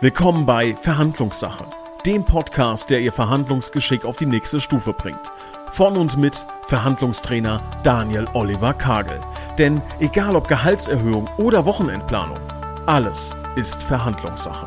Willkommen bei Verhandlungssache, dem Podcast, der Ihr Verhandlungsgeschick auf die nächste Stufe bringt. Von und mit Verhandlungstrainer Daniel Oliver Kagel. Denn egal ob Gehaltserhöhung oder Wochenendplanung, alles ist Verhandlungssache.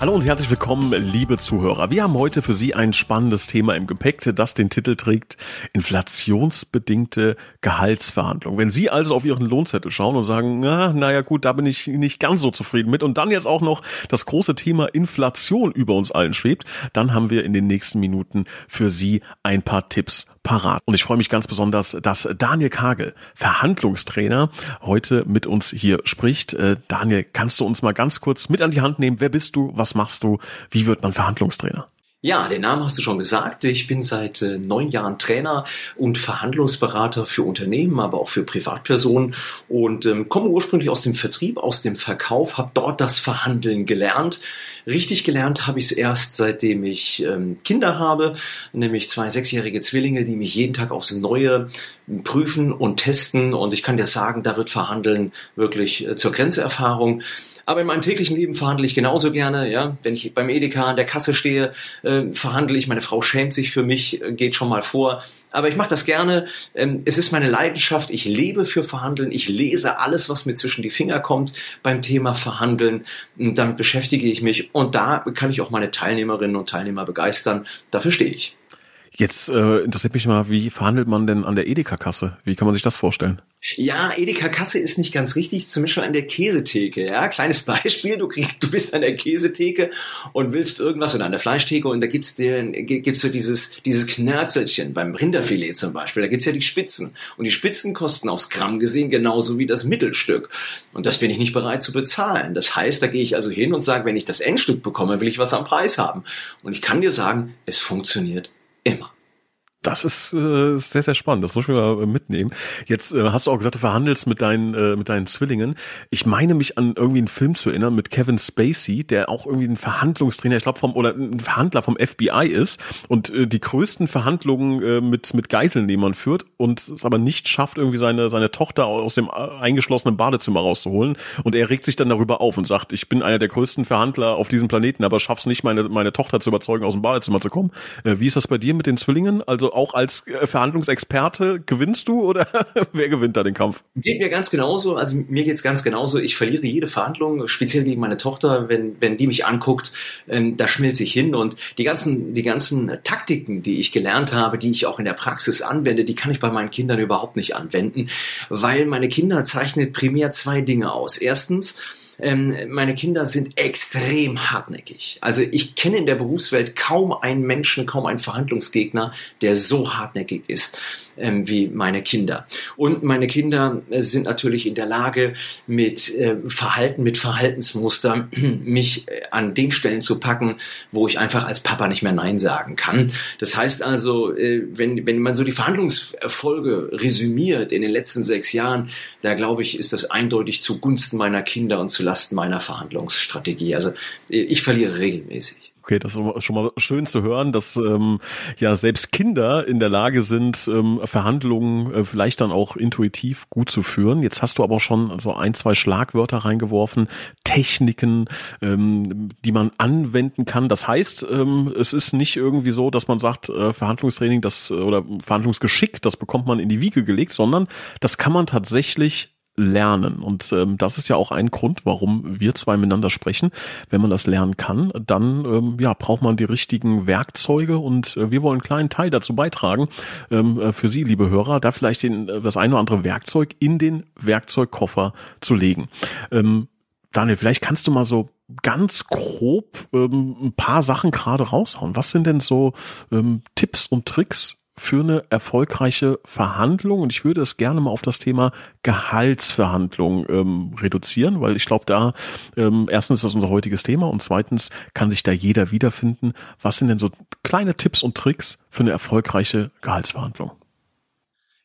Hallo und herzlich willkommen, liebe Zuhörer. Wir haben heute für Sie ein spannendes Thema im Gepäck, das den Titel trägt Inflationsbedingte Gehaltsverhandlungen. Wenn Sie also auf Ihren Lohnzettel schauen und sagen, na, naja gut, da bin ich nicht ganz so zufrieden mit und dann jetzt auch noch das große Thema Inflation über uns allen schwebt, dann haben wir in den nächsten Minuten für Sie ein paar Tipps parat. Und ich freue mich ganz besonders, dass Daniel Kagel, Verhandlungstrainer, heute mit uns hier spricht. Äh, Daniel, kannst du uns mal ganz kurz mit an die Hand nehmen? Wer bist du? Was machst du? Wie wird man Verhandlungstrainer? Ja, den Namen hast du schon gesagt. Ich bin seit äh, neun Jahren Trainer und Verhandlungsberater für Unternehmen, aber auch für Privatpersonen und ähm, komme ursprünglich aus dem Vertrieb, aus dem Verkauf, habe dort das Verhandeln gelernt. Richtig gelernt habe ich es erst, seitdem ich ähm, Kinder habe, nämlich zwei sechsjährige Zwillinge, die mich jeden Tag aufs Neue prüfen und testen. Und ich kann dir sagen, da wird Verhandeln wirklich äh, zur Grenzerfahrung. Aber in meinem täglichen Leben verhandle ich genauso gerne. Ja, wenn ich beim Edeka an der Kasse stehe, äh, verhandle ich. Meine Frau schämt sich für mich, äh, geht schon mal vor. Aber ich mache das gerne. Ähm, es ist meine Leidenschaft. Ich lebe für Verhandeln. Ich lese alles, was mir zwischen die Finger kommt beim Thema Verhandeln. Und damit beschäftige ich mich. Und da kann ich auch meine Teilnehmerinnen und Teilnehmer begeistern. Dafür stehe ich. Jetzt äh, interessiert mich mal, wie verhandelt man denn an der Edeka-Kasse? Wie kann man sich das vorstellen? Ja, Edeka-Kasse ist nicht ganz richtig, zum Beispiel an der Käsetheke. Ja, kleines Beispiel, du, kriegst, du bist an der Käsetheke und willst irgendwas oder an der Fleischtheke und da gibt's dir gibt's so dieses, dieses Knörzelchen beim Rinderfilet zum Beispiel, da gibt's ja die Spitzen. Und die Spitzen kosten aufs Gramm gesehen genauso wie das Mittelstück. Und das bin ich nicht bereit zu bezahlen. Das heißt, da gehe ich also hin und sage, wenn ich das Endstück bekomme, will ich was am Preis haben. Und ich kann dir sagen, es funktioniert Immer. Das ist äh, sehr, sehr spannend. Das muss ich mal äh, mitnehmen. Jetzt äh, hast du auch gesagt, du verhandelst mit deinen, äh, mit deinen Zwillingen. Ich meine mich an irgendwie einen Film zu erinnern mit Kevin Spacey, der auch irgendwie ein Verhandlungstrainer, ich glaube vom oder ein Verhandler vom FBI ist und äh, die größten Verhandlungen äh, mit mit Geiselnehmern führt und es aber nicht schafft, irgendwie seine seine Tochter aus dem äh, eingeschlossenen Badezimmer rauszuholen. Und er regt sich dann darüber auf und sagt, ich bin einer der größten Verhandler auf diesem Planeten, aber schaff's nicht, meine meine Tochter zu überzeugen, aus dem Badezimmer zu kommen. Äh, wie ist das bei dir mit den Zwillingen? Also auch als äh, Verhandlungsexperte gewinnst du oder wer gewinnt da den Kampf? Geht mir ganz genauso. Also mir geht's ganz genauso. Ich verliere jede Verhandlung, speziell gegen meine Tochter, wenn, wenn die mich anguckt, ähm, da schmilzt ich hin und die ganzen, die ganzen Taktiken, die ich gelernt habe, die ich auch in der Praxis anwende, die kann ich bei meinen Kindern überhaupt nicht anwenden, weil meine Kinder zeichnet primär zwei Dinge aus. Erstens, ähm, meine Kinder sind extrem hartnäckig. Also ich kenne in der Berufswelt kaum einen Menschen, kaum einen Verhandlungsgegner, der so hartnäckig ist ähm, wie meine Kinder. Und meine Kinder äh, sind natürlich in der Lage, mit äh, Verhalten, mit Verhaltensmustern mich äh, an den Stellen zu packen, wo ich einfach als Papa nicht mehr Nein sagen kann. Das heißt also, äh, wenn, wenn man so die Verhandlungserfolge resümiert in den letzten sechs Jahren, da glaube ich, ist das eindeutig zugunsten meiner Kinder und zulasten meiner Verhandlungsstrategie. Also äh, ich verliere regelmäßig. Okay, das ist schon mal schön zu hören, dass ähm, ja selbst Kinder in der Lage sind, ähm, Verhandlungen äh, vielleicht dann auch intuitiv gut zu führen. Jetzt hast du aber schon so ein, zwei Schlagwörter reingeworfen, Techniken, ähm, die man anwenden kann. Das heißt, ähm, es ist nicht irgendwie so, dass man sagt, äh, Verhandlungstraining, das äh, oder Verhandlungsgeschick, das bekommt man in die Wiege gelegt, sondern das kann man tatsächlich lernen. Und ähm, das ist ja auch ein Grund, warum wir zwei miteinander sprechen. Wenn man das lernen kann, dann ähm, ja, braucht man die richtigen Werkzeuge und äh, wir wollen einen kleinen Teil dazu beitragen, ähm, äh, für Sie, liebe Hörer, da vielleicht den, äh, das eine oder andere Werkzeug in den Werkzeugkoffer zu legen. Ähm, Daniel, vielleicht kannst du mal so ganz grob ähm, ein paar Sachen gerade raushauen. Was sind denn so ähm, Tipps und Tricks, für eine erfolgreiche Verhandlung und ich würde es gerne mal auf das Thema Gehaltsverhandlung ähm, reduzieren, weil ich glaube, da ähm, erstens ist das unser heutiges Thema und zweitens kann sich da jeder wiederfinden. Was sind denn so kleine Tipps und Tricks für eine erfolgreiche Gehaltsverhandlung?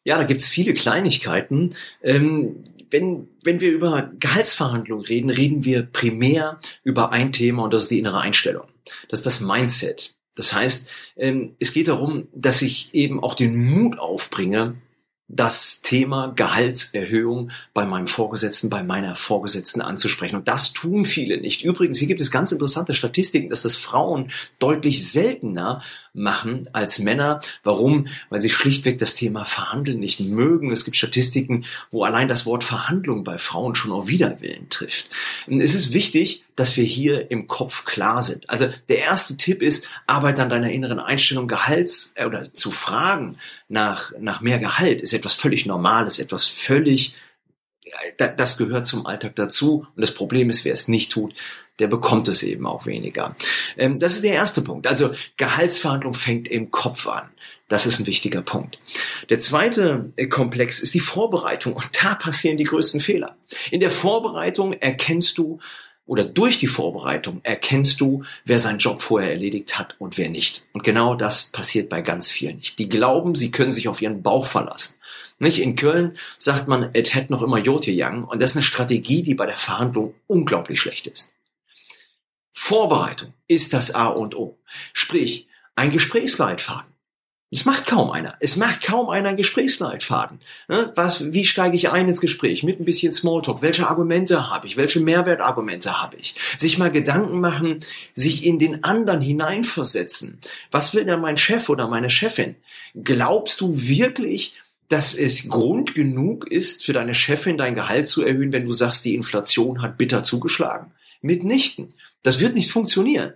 Ja, da gibt's viele Kleinigkeiten. Ähm, wenn, wenn wir über Gehaltsverhandlungen reden, reden wir primär über ein Thema und das ist die innere Einstellung. Das ist das Mindset. Das heißt, ähm, es geht darum, dass ich eben auch den Mut aufbringe, das Thema Gehaltserhöhung bei meinem Vorgesetzten, bei meiner Vorgesetzten anzusprechen. Und das tun viele nicht. Übrigens, hier gibt es ganz interessante Statistiken, dass das Frauen deutlich seltener machen als Männer. Warum? Weil sie schlichtweg das Thema Verhandeln nicht mögen. Es gibt Statistiken, wo allein das Wort Verhandlung bei Frauen schon auf Widerwillen trifft. Es ist wichtig, dass wir hier im Kopf klar sind. Also der erste Tipp ist, arbeite an deiner inneren Einstellung Gehalts äh, oder zu fragen nach, nach mehr Gehalt ist etwas völlig Normales, etwas völlig, das gehört zum Alltag dazu. Und das Problem ist, wer es nicht tut, der bekommt es eben auch weniger. Ähm, das ist der erste Punkt. Also Gehaltsverhandlung fängt im Kopf an. Das ist ein wichtiger Punkt. Der zweite äh, Komplex ist die Vorbereitung und da passieren die größten Fehler. In der Vorbereitung erkennst du oder durch die Vorbereitung erkennst du, wer seinen Job vorher erledigt hat und wer nicht. Und genau das passiert bei ganz vielen nicht. Die glauben, sie können sich auf ihren Bauch verlassen. Nicht? In Köln sagt man, et hätt noch immer Jote Young. Und das ist eine Strategie, die bei der Verhandlung unglaublich schlecht ist. Vorbereitung ist das A und O. Sprich, ein Gesprächsleitfaden. Es macht kaum einer. Es macht kaum einer einen Gesprächsleitfaden. Ne? Was, wie steige ich ein ins Gespräch? Mit ein bisschen Smalltalk. Welche Argumente habe ich? Welche Mehrwertargumente habe ich? Sich mal Gedanken machen, sich in den anderen hineinversetzen. Was will denn mein Chef oder meine Chefin? Glaubst du wirklich, dass es Grund genug ist, für deine Chefin dein Gehalt zu erhöhen, wenn du sagst, die Inflation hat bitter zugeschlagen? Mitnichten. Das wird nicht funktionieren.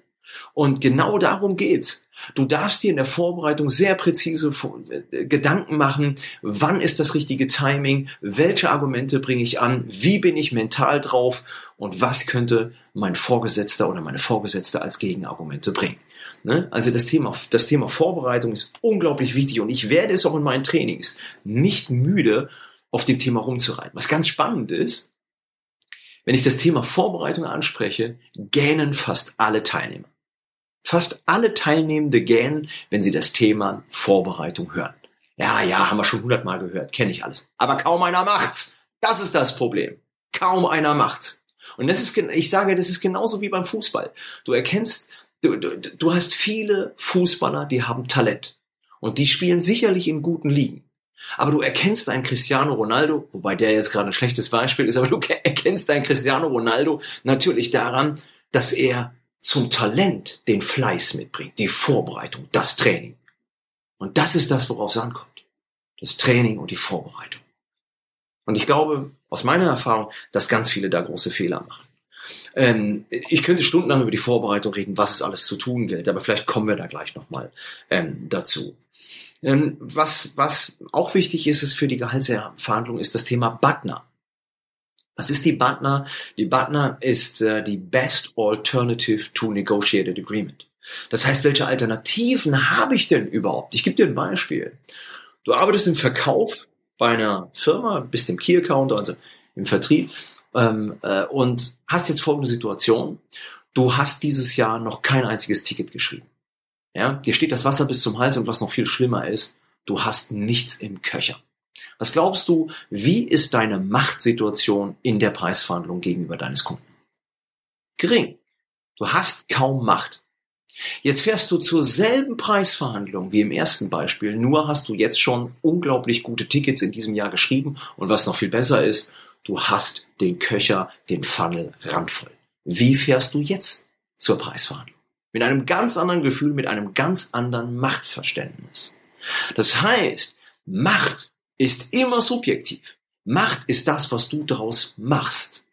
Und genau darum geht's. Du darfst dir in der Vorbereitung sehr präzise äh, Gedanken machen, wann ist das richtige Timing, welche Argumente bringe ich an, wie bin ich mental drauf und was könnte mein Vorgesetzter oder meine Vorgesetzte als Gegenargumente bringen. Ne? Also das Thema, das Thema Vorbereitung ist unglaublich wichtig und ich werde es auch in meinen Trainings nicht müde, auf dem Thema rumzureiten. Was ganz spannend ist, wenn ich das Thema Vorbereitung anspreche, gähnen fast alle Teilnehmer. Fast alle Teilnehmende gähnen, wenn sie das Thema Vorbereitung hören. Ja, ja, haben wir schon hundertmal gehört, kenne ich alles. Aber kaum einer macht's. Das ist das Problem. Kaum einer macht's. Und das ist, ich sage, das ist genauso wie beim Fußball. Du erkennst, du, du, du hast viele Fußballer, die haben Talent. Und die spielen sicherlich in guten Ligen. Aber du erkennst einen Cristiano Ronaldo, wobei der jetzt gerade ein schlechtes Beispiel ist, aber du erkennst einen Cristiano Ronaldo natürlich daran, dass er zum Talent den Fleiß mitbringt, die Vorbereitung, das Training. Und das ist das, worauf es ankommt. Das Training und die Vorbereitung. Und ich glaube, aus meiner Erfahrung, dass ganz viele da große Fehler machen. Ähm, ich könnte stundenlang über die Vorbereitung reden, was es alles zu tun gilt, aber vielleicht kommen wir da gleich nochmal ähm, dazu. Ähm, was, was auch wichtig ist, ist für die Gehaltsverhandlung, ist das Thema Butner. Was ist die BATNA? Die BATNA ist äh, die Best Alternative to Negotiated Agreement. Das heißt, welche Alternativen habe ich denn überhaupt? Ich gebe dir ein Beispiel. Du arbeitest im Verkauf bei einer Firma, bist im Key Account, also im Vertrieb, ähm, äh, und hast jetzt folgende Situation. Du hast dieses Jahr noch kein einziges Ticket geschrieben. Ja, dir steht das Wasser bis zum Hals und was noch viel schlimmer ist, du hast nichts im Köcher. Was glaubst du, wie ist deine Machtsituation in der Preisverhandlung gegenüber deines Kunden? Gering. Du hast kaum Macht. Jetzt fährst du zur selben Preisverhandlung wie im ersten Beispiel, nur hast du jetzt schon unglaublich gute Tickets in diesem Jahr geschrieben und was noch viel besser ist, du hast den Köcher, den Funnel randvoll. Wie fährst du jetzt zur Preisverhandlung? Mit einem ganz anderen Gefühl, mit einem ganz anderen Machtverständnis. Das heißt, Macht ist immer subjektiv. Macht ist das, was du daraus machst.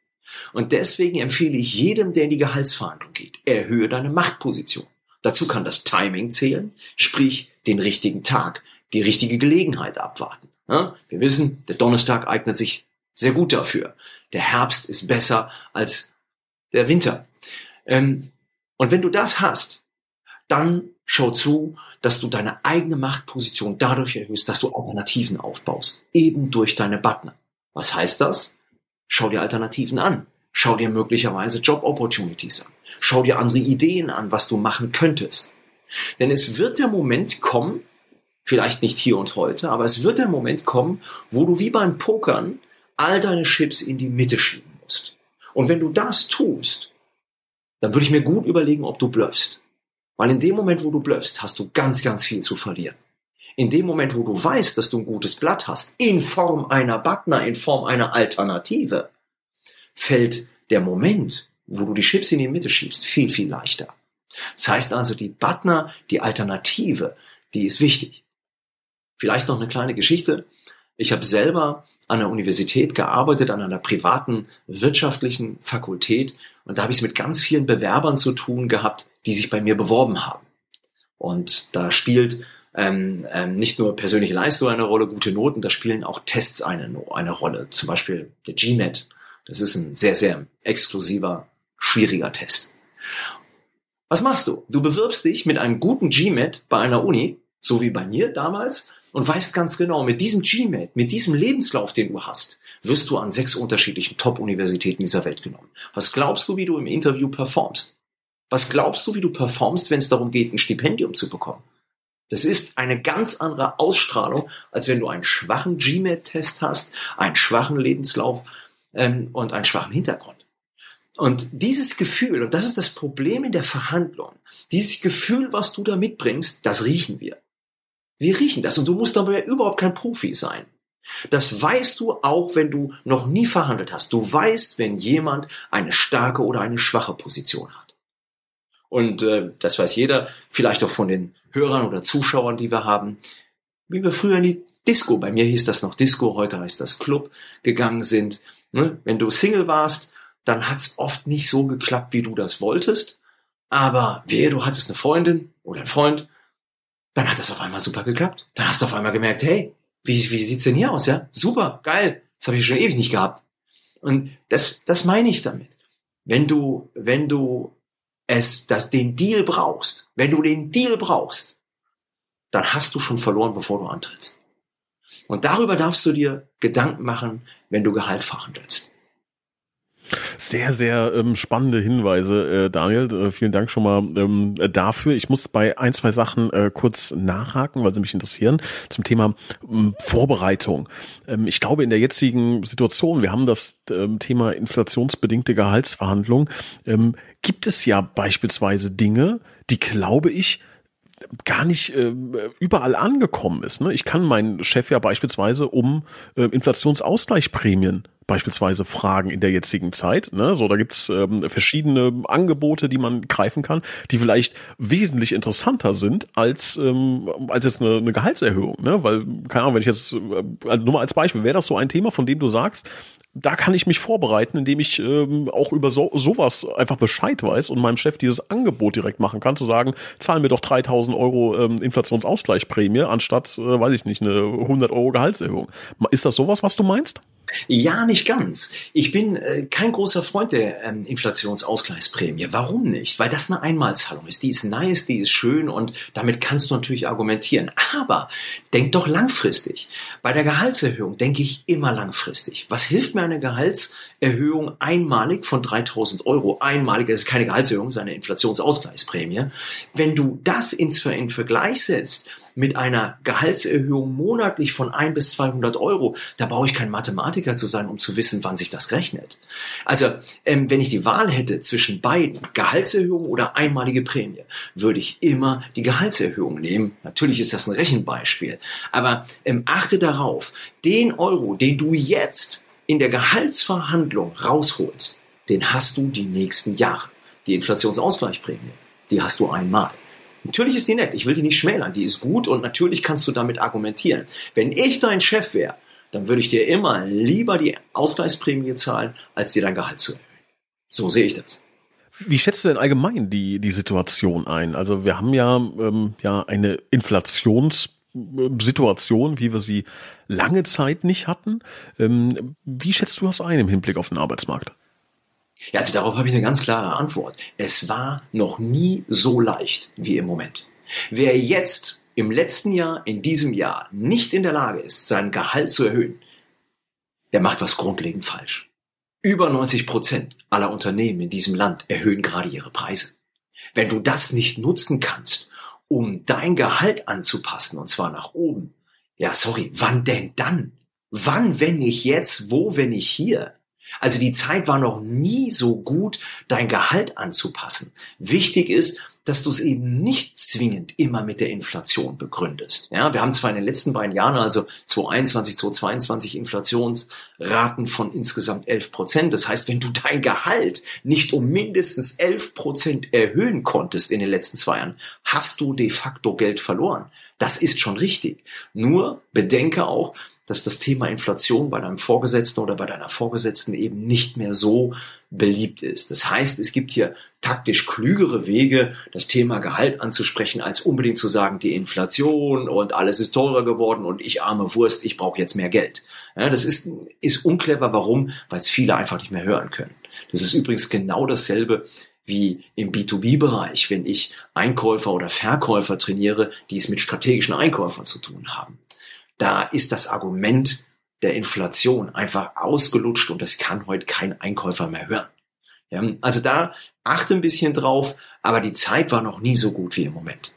Und deswegen empfehle ich jedem, der in die Gehaltsverhandlung geht, erhöhe deine Machtposition. Dazu kann das Timing zählen, sprich den richtigen Tag, die richtige Gelegenheit abwarten. Wir wissen, der Donnerstag eignet sich sehr gut dafür. Der Herbst ist besser als der Winter. Ähm, und wenn du das hast, dann schau zu, dass du deine eigene Machtposition dadurch erhöhst, dass du Alternativen aufbaust, eben durch deine Button. Was heißt das? Schau dir Alternativen an. Schau dir möglicherweise Job Opportunities an. Schau dir andere Ideen an, was du machen könntest. Denn es wird der Moment kommen, vielleicht nicht hier und heute, aber es wird der Moment kommen, wo du wie beim Pokern all deine Chips in die Mitte schieben musst. Und wenn du das tust, dann würde ich mir gut überlegen, ob du bluffst. Weil in dem Moment, wo du blöffst, hast du ganz, ganz viel zu verlieren. In dem Moment, wo du weißt, dass du ein gutes Blatt hast, in Form einer Butner, in Form einer Alternative, fällt der Moment, wo du die Chips in die Mitte schiebst, viel, viel leichter. Das heißt also, die Butner, die Alternative, die ist wichtig. Vielleicht noch eine kleine Geschichte. Ich habe selber an der Universität gearbeitet, an einer privaten wirtschaftlichen Fakultät. Und da habe ich es mit ganz vielen Bewerbern zu tun gehabt, die sich bei mir beworben haben. Und da spielt ähm, ähm, nicht nur persönliche Leistung eine Rolle, gute Noten, da spielen auch Tests eine, eine Rolle. Zum Beispiel der GMAT. Das ist ein sehr, sehr exklusiver, schwieriger Test. Was machst du? Du bewirbst dich mit einem guten GMAT bei einer Uni, so wie bei mir damals, und weißt ganz genau, mit diesem GMAT, mit diesem Lebenslauf, den du hast, wirst du an sechs unterschiedlichen Top-Universitäten dieser Welt genommen. Was glaubst du, wie du im Interview performst? Was glaubst du, wie du performst, wenn es darum geht, ein Stipendium zu bekommen? Das ist eine ganz andere Ausstrahlung, als wenn du einen schwachen GMAT-Test hast, einen schwachen Lebenslauf ähm, und einen schwachen Hintergrund. Und dieses Gefühl, und das ist das Problem in der Verhandlung, dieses Gefühl, was du da mitbringst, das riechen wir. Wir riechen das und du musst dabei überhaupt kein Profi sein. Das weißt du auch, wenn du noch nie verhandelt hast. Du weißt, wenn jemand eine starke oder eine schwache Position hat. Und äh, das weiß jeder, vielleicht auch von den Hörern oder Zuschauern, die wir haben, wie wir früher in die Disco, bei mir hieß das noch Disco, heute heißt das Club, gegangen sind. Ne? Wenn du Single warst, dann hat's oft nicht so geklappt, wie du das wolltest. Aber wehe, du hattest eine Freundin oder einen Freund, dann hat das auf einmal super geklappt. Dann hast du auf einmal gemerkt, hey, wie, wie sieht's denn hier aus, ja? Super, geil. Das habe ich schon ewig nicht gehabt. Und das, das meine ich damit. Wenn du, wenn du es, das, den Deal brauchst, wenn du den Deal brauchst, dann hast du schon verloren, bevor du antrittst. Und darüber darfst du dir Gedanken machen, wenn du Gehalt verhandelst. Sehr, sehr ähm, spannende Hinweise, äh, Daniel. Äh, vielen Dank schon mal ähm, dafür. Ich muss bei ein, zwei Sachen äh, kurz nachhaken, weil sie mich interessieren, zum Thema ähm, Vorbereitung. Ähm, ich glaube, in der jetzigen Situation, wir haben das ähm, Thema inflationsbedingte Gehaltsverhandlung, ähm, gibt es ja beispielsweise Dinge, die, glaube ich, gar nicht äh, überall angekommen ist. Ne? Ich kann meinen Chef ja beispielsweise um äh, Inflationsausgleichsprämien beispielsweise fragen in der jetzigen Zeit. Ne? So, da gibt's ähm, verschiedene Angebote, die man greifen kann, die vielleicht wesentlich interessanter sind als ähm, als jetzt eine, eine Gehaltserhöhung. Ne? Weil keine Ahnung, wenn ich jetzt äh, also nur mal als Beispiel, wäre das so ein Thema, von dem du sagst, da kann ich mich vorbereiten, indem ich ähm, auch über so, sowas einfach Bescheid weiß und meinem Chef dieses Angebot direkt machen kann, zu sagen, zahlen mir doch 3000 Euro ähm, Inflationsausgleichsprämie anstatt, äh, weiß ich nicht, eine 100 Euro Gehaltserhöhung. Ist das sowas, was du meinst? Ja, nicht ganz. Ich bin äh, kein großer Freund der ähm, Inflationsausgleichsprämie. Warum nicht? Weil das eine Einmalzahlung ist. Die ist nice, die ist schön und damit kannst du natürlich argumentieren. Aber denk doch langfristig. Bei der Gehaltserhöhung denke ich immer langfristig. Was hilft mir eine Gehaltserhöhung einmalig von 3000 Euro? Einmalig, das ist keine Gehaltserhöhung, ist eine Inflationsausgleichsprämie. Wenn du das ins in Vergleich setzt mit einer Gehaltserhöhung monatlich von ein bis 200 Euro, da brauche ich kein Mathematiker zu sein, um zu wissen, wann sich das rechnet. Also, ähm, wenn ich die Wahl hätte zwischen beiden, Gehaltserhöhung oder einmalige Prämie, würde ich immer die Gehaltserhöhung nehmen. Natürlich ist das ein Rechenbeispiel, aber ähm, achte darauf, den Euro, den du jetzt in der Gehaltsverhandlung rausholst, den hast du die nächsten Jahre. Die Inflationsausgleichsprämie, die hast du einmal. Natürlich ist die nett, ich will die nicht schmälern, die ist gut und natürlich kannst du damit argumentieren. Wenn ich dein Chef wäre, dann würde ich dir immer lieber die Ausgleichsprämie zahlen, als dir dein Gehalt zu erhöhen. So sehe ich das. Wie schätzt du denn allgemein die, die Situation ein? Also wir haben ja, ähm, ja eine Inflationssituation, wie wir sie lange Zeit nicht hatten. Ähm, wie schätzt du das ein im Hinblick auf den Arbeitsmarkt? Ja, also darauf habe ich eine ganz klare Antwort. Es war noch nie so leicht wie im Moment. Wer jetzt im letzten Jahr, in diesem Jahr nicht in der Lage ist, sein Gehalt zu erhöhen, der macht was grundlegend falsch. Über 90 Prozent aller Unternehmen in diesem Land erhöhen gerade ihre Preise. Wenn du das nicht nutzen kannst, um dein Gehalt anzupassen, und zwar nach oben, ja, sorry, wann denn dann? Wann, wenn nicht jetzt? Wo, wenn nicht hier? Also die Zeit war noch nie so gut, dein Gehalt anzupassen. Wichtig ist, dass du es eben nicht zwingend immer mit der Inflation begründest. Ja, wir haben zwar in den letzten beiden Jahren, also 2021, 2022 Inflationsraten von insgesamt 11 Prozent. Das heißt, wenn du dein Gehalt nicht um mindestens 11 Prozent erhöhen konntest in den letzten zwei Jahren, hast du de facto Geld verloren. Das ist schon richtig. Nur bedenke auch, dass das Thema Inflation bei deinem Vorgesetzten oder bei deiner Vorgesetzten eben nicht mehr so beliebt ist. Das heißt, es gibt hier taktisch klügere Wege, das Thema Gehalt anzusprechen, als unbedingt zu sagen, die Inflation und alles ist teurer geworden und ich arme Wurst, ich brauche jetzt mehr Geld. Ja, das ist, ist unclever. Warum? Weil es viele einfach nicht mehr hören können. Das ist übrigens genau dasselbe wie im B2B-Bereich, wenn ich Einkäufer oder Verkäufer trainiere, die es mit strategischen Einkäufern zu tun haben da ist das Argument der Inflation einfach ausgelutscht und das kann heute kein Einkäufer mehr hören. Ja, also da achte ein bisschen drauf, aber die Zeit war noch nie so gut wie im Moment.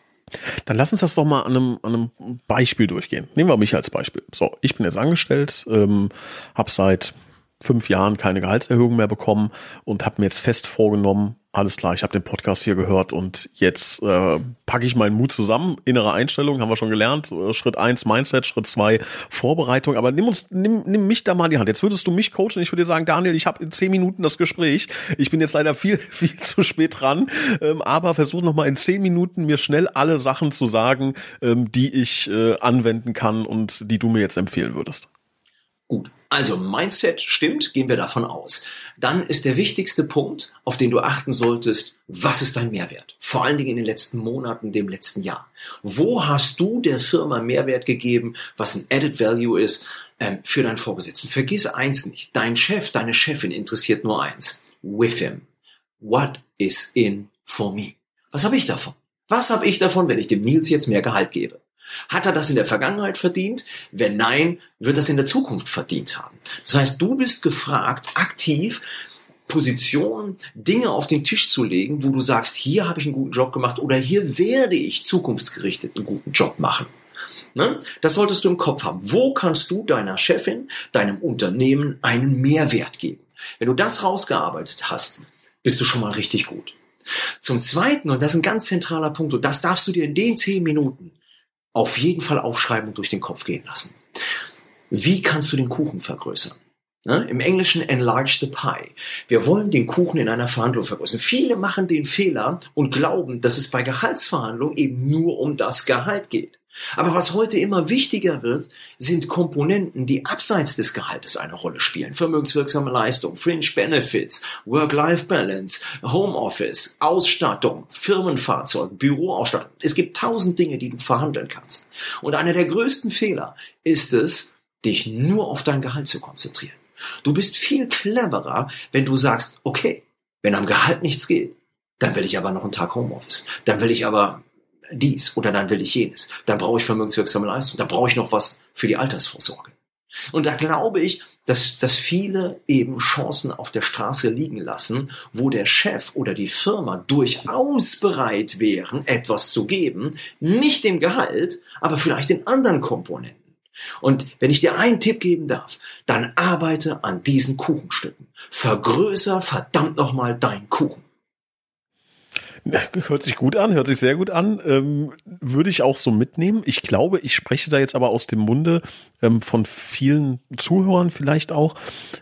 Dann lass uns das doch mal an einem, an einem Beispiel durchgehen. Nehmen wir mich als Beispiel. So, ich bin jetzt angestellt, ähm, habe seit fünf Jahren keine Gehaltserhöhung mehr bekommen und habe mir jetzt fest vorgenommen, alles klar, ich habe den Podcast hier gehört und jetzt äh, packe ich meinen Mut zusammen. Innere Einstellung haben wir schon gelernt. Äh, Schritt eins Mindset, Schritt zwei Vorbereitung. Aber nimm uns, nimm, nimm mich da mal in die Hand. Jetzt würdest du mich coachen. Ich würde dir sagen, Daniel, ich habe in zehn Minuten das Gespräch. Ich bin jetzt leider viel, viel zu spät dran. Ähm, aber versuch noch mal in zehn Minuten mir schnell alle Sachen zu sagen, ähm, die ich äh, anwenden kann und die du mir jetzt empfehlen würdest. Gut. Also Mindset stimmt, gehen wir davon aus. Dann ist der wichtigste Punkt, auf den du achten solltest, was ist dein Mehrwert? Vor allen Dingen in den letzten Monaten, dem letzten Jahr. Wo hast du der Firma Mehrwert gegeben, was ein Added Value ist ähm, für deinen Vorgesetzten? Vergiss eins nicht, dein Chef, deine Chefin interessiert nur eins. With him. What is in for me? Was habe ich davon? Was habe ich davon, wenn ich dem Nils jetzt mehr Gehalt gebe? Hat er das in der Vergangenheit verdient? Wenn nein, wird das in der Zukunft verdient haben. Das heißt, du bist gefragt, aktiv Positionen, Dinge auf den Tisch zu legen, wo du sagst, hier habe ich einen guten Job gemacht oder hier werde ich zukunftsgerichtet einen guten Job machen. Ne? Das solltest du im Kopf haben. Wo kannst du deiner Chefin, deinem Unternehmen einen Mehrwert geben? Wenn du das rausgearbeitet hast, bist du schon mal richtig gut. Zum Zweiten, und das ist ein ganz zentraler Punkt, und das darfst du dir in den zehn Minuten auf jeden Fall aufschreiben und durch den Kopf gehen lassen. Wie kannst du den Kuchen vergrößern? Ne? Im Englischen enlarge the pie. Wir wollen den Kuchen in einer Verhandlung vergrößern. Viele machen den Fehler und glauben, dass es bei Gehaltsverhandlungen eben nur um das Gehalt geht. Aber was heute immer wichtiger wird, sind Komponenten, die abseits des Gehaltes eine Rolle spielen. Vermögenswirksame Leistung, Fringe Benefits, Work-Life-Balance, Homeoffice, Ausstattung, Firmenfahrzeug, Büroausstattung. Es gibt tausend Dinge, die du verhandeln kannst. Und einer der größten Fehler ist es, dich nur auf dein Gehalt zu konzentrieren. Du bist viel cleverer, wenn du sagst, okay, wenn am Gehalt nichts geht, dann will ich aber noch einen Tag Homeoffice. Dann will ich aber dies oder dann will ich jenes. Dann brauche ich vermögenswirksame Leistung. Da brauche ich noch was für die Altersvorsorge. Und da glaube ich, dass, dass viele eben Chancen auf der Straße liegen lassen, wo der Chef oder die Firma durchaus bereit wären, etwas zu geben, nicht im Gehalt, aber vielleicht in anderen Komponenten. Und wenn ich dir einen Tipp geben darf, dann arbeite an diesen Kuchenstücken. Vergrößer verdammt nochmal deinen Kuchen. Hört sich gut an, hört sich sehr gut an. Ähm, würde ich auch so mitnehmen. Ich glaube, ich spreche da jetzt aber aus dem Munde ähm, von vielen Zuhörern vielleicht auch.